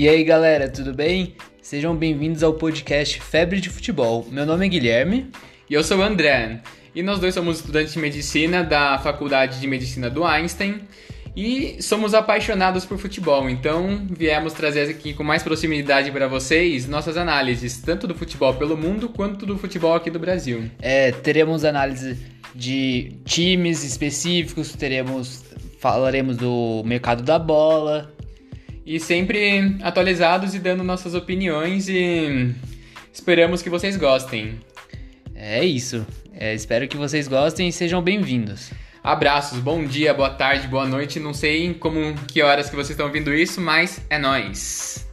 E aí galera, tudo bem? Sejam bem-vindos ao podcast Febre de Futebol. Meu nome é Guilherme. E eu sou o André. E nós dois somos estudantes de medicina da Faculdade de Medicina do Einstein. E somos apaixonados por futebol, então viemos trazer aqui com mais proximidade para vocês nossas análises, tanto do futebol pelo mundo quanto do futebol aqui do Brasil. É, teremos análise de times específicos, teremos falaremos do mercado da bola, e sempre atualizados e dando nossas opiniões e esperamos que vocês gostem. É isso. É, espero que vocês gostem e sejam bem-vindos. Abraços, bom dia, boa tarde, boa noite. Não sei como que horas que vocês estão ouvindo isso, mas é nós.